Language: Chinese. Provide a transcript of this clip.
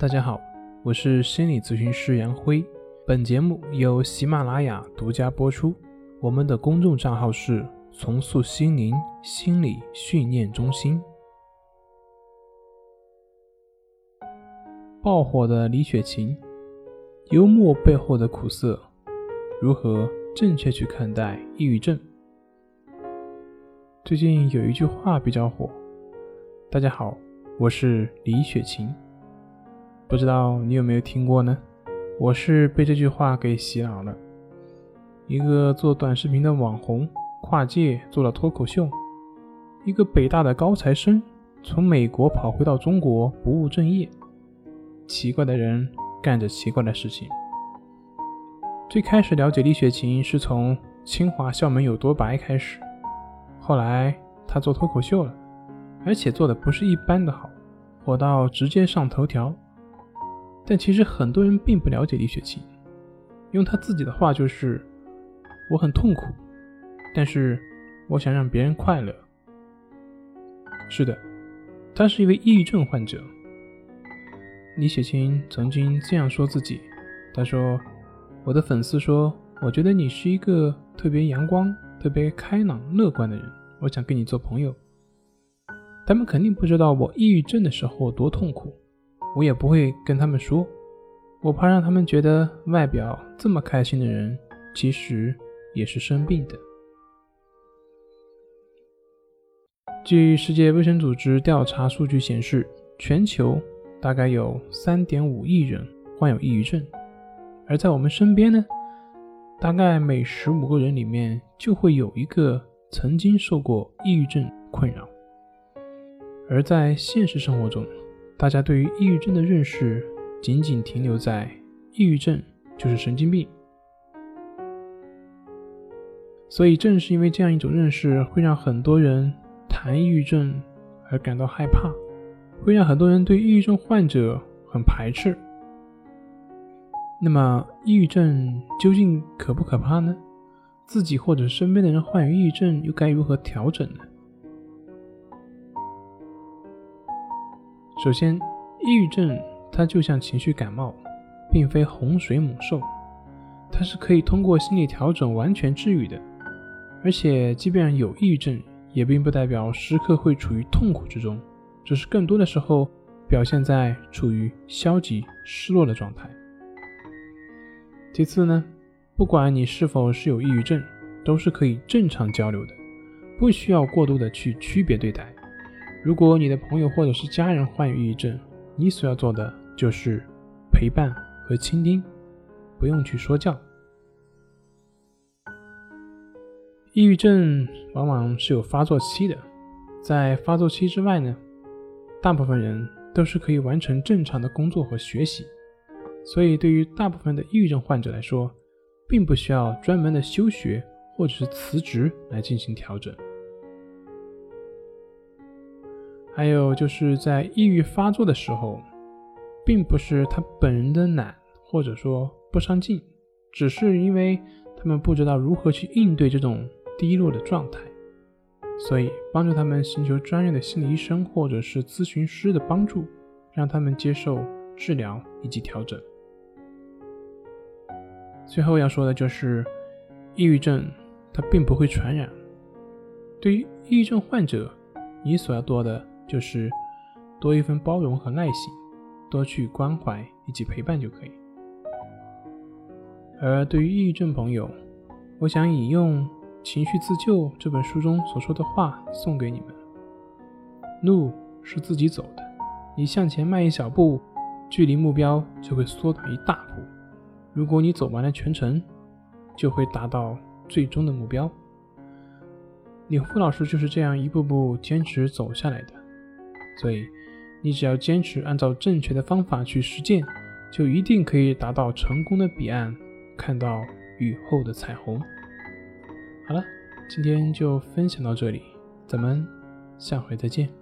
大家好，我是心理咨询师杨辉。本节目由喜马拉雅独家播出。我们的公众账号是“重塑心灵心理训练中心”。爆火的李雪琴，幽默背后的苦涩，如何正确去看待抑郁症？最近有一句话比较火。大家好，我是李雪琴。不知道你有没有听过呢？我是被这句话给洗脑了。一个做短视频的网红跨界做了脱口秀，一个北大的高材生从美国跑回到中国不务正业。奇怪的人干着奇怪的事情。最开始了解李雪琴是从清华校门有多白开始，后来她做脱口秀了，而且做的不是一般的好，火到直接上头条。但其实很多人并不了解李雪琴，用她自己的话就是：“我很痛苦，但是我想让别人快乐。”是的，她是一位抑郁症患者。李雪琴曾经这样说自己：“她说，我的粉丝说，我觉得你是一个特别阳光、特别开朗、乐观的人，我想跟你做朋友。他们肯定不知道我抑郁症的时候多痛苦。”我也不会跟他们说，我怕让他们觉得外表这么开心的人，其实也是生病的。据世界卫生组织调查数据显示，全球大概有三点五亿人患有抑郁症，而在我们身边呢，大概每十五个人里面就会有一个曾经受过抑郁症困扰。而在现实生活中，大家对于抑郁症的认识仅仅停留在抑郁症就是神经病，所以正是因为这样一种认识，会让很多人谈抑郁症而感到害怕，会让很多人对抑郁症患者很排斥。那么，抑郁症究竟可不可怕呢？自己或者身边的人患有抑郁症，又该如何调整呢？首先，抑郁症它就像情绪感冒，并非洪水猛兽，它是可以通过心理调整完全治愈的。而且，即便有抑郁症，也并不代表时刻会处于痛苦之中，只是更多的时候表现在处于消极、失落的状态。其次呢，不管你是否是有抑郁症，都是可以正常交流的，不需要过度的去区别对待。如果你的朋友或者是家人患有抑郁症，你所要做的就是陪伴和倾听，不用去说教。抑郁症往往是有发作期的，在发作期之外呢，大部分人都是可以完成正常的工作和学习，所以对于大部分的抑郁症患者来说，并不需要专门的休学或者是辞职来进行调整。还有就是在抑郁发作的时候，并不是他本人的懒，或者说不上进，只是因为他们不知道如何去应对这种低落的状态，所以帮助他们寻求专业的心理医生或者是咨询师的帮助，让他们接受治疗以及调整。最后要说的就是，抑郁症它并不会传染，对于抑郁症患者，你所要做的。就是多一份包容和耐心，多去关怀以及陪伴就可以。而对于抑郁症朋友，我想引用《情绪自救》这本书中所说的话送给你们：路是自己走的，你向前迈一小步，距离目标就会缩短一大步；如果你走完了全程，就会达到最终的目标。李富老师就是这样一步步坚持走下来的。所以，你只要坚持按照正确的方法去实践，就一定可以达到成功的彼岸，看到雨后的彩虹。好了，今天就分享到这里，咱们下回再见。